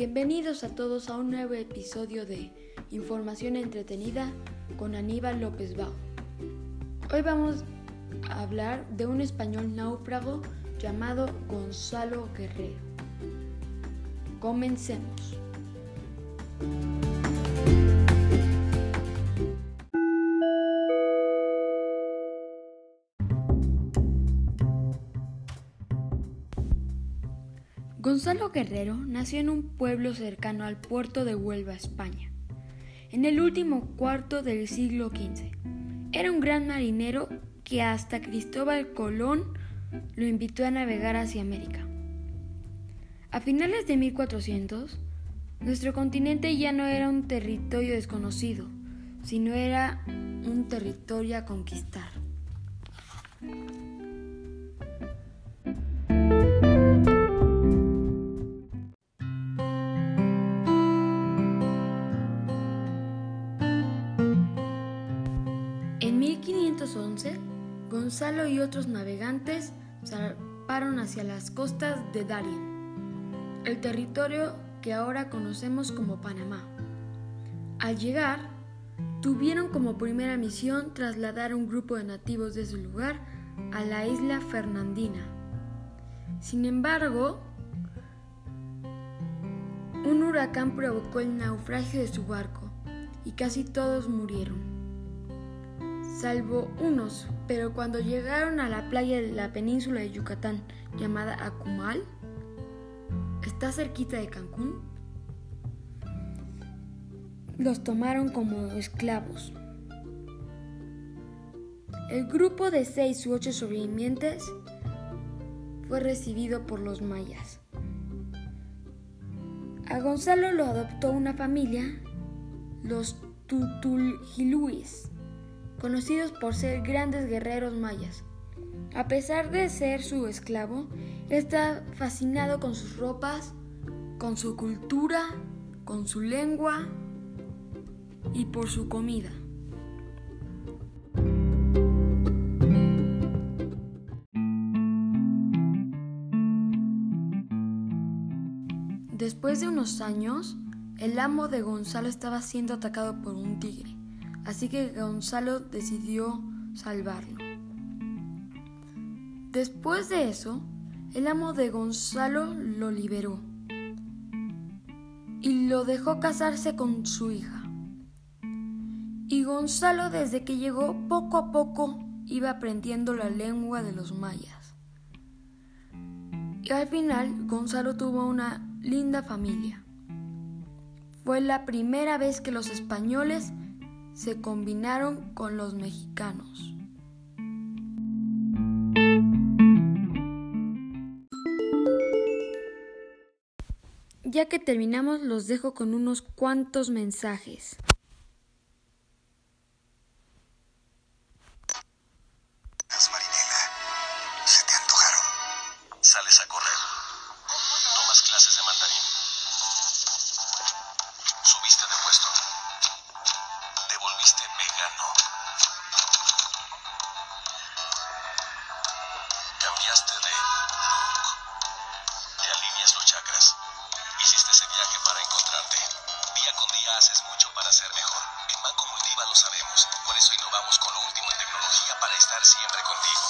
Bienvenidos a todos a un nuevo episodio de Información Entretenida con Aníbal López Bao. Hoy vamos a hablar de un español náufrago llamado Gonzalo Guerrero. Comencemos. Gonzalo Guerrero nació en un pueblo cercano al puerto de Huelva, España, en el último cuarto del siglo XV. Era un gran marinero que hasta Cristóbal Colón lo invitó a navegar hacia América. A finales de 1400, nuestro continente ya no era un territorio desconocido, sino era un territorio a conquistar. 1511, Gonzalo y otros navegantes zarparon hacia las costas de Darien, el territorio que ahora conocemos como Panamá. Al llegar, tuvieron como primera misión trasladar un grupo de nativos de su lugar a la isla Fernandina. Sin embargo, un huracán provocó el naufragio de su barco y casi todos murieron salvo unos, pero cuando llegaron a la playa de la península de Yucatán llamada Acumal, está cerquita de Cancún, los tomaron como esclavos. El grupo de seis u ocho sobrevivientes fue recibido por los mayas. A Gonzalo lo adoptó una familia, los Tutuljiluis conocidos por ser grandes guerreros mayas. A pesar de ser su esclavo, está fascinado con sus ropas, con su cultura, con su lengua y por su comida. Después de unos años, el amo de Gonzalo estaba siendo atacado por un tigre así que Gonzalo decidió salvarlo. Después de eso, el amo de Gonzalo lo liberó y lo dejó casarse con su hija. Y Gonzalo desde que llegó poco a poco iba aprendiendo la lengua de los mayas. Y al final Gonzalo tuvo una linda familia. Fue la primera vez que los españoles se combinaron con los mexicanos. Ya que terminamos, los dejo con unos cuantos mensajes. Sales a correr. Tomas clases de mandarín. Cambiaste de look. Te alineas los chakras. Hiciste ese viaje para encontrarte. Día con día haces mucho para ser mejor. En Banco Multiva lo sabemos. Por eso innovamos con lo último en tecnología para estar siempre contigo.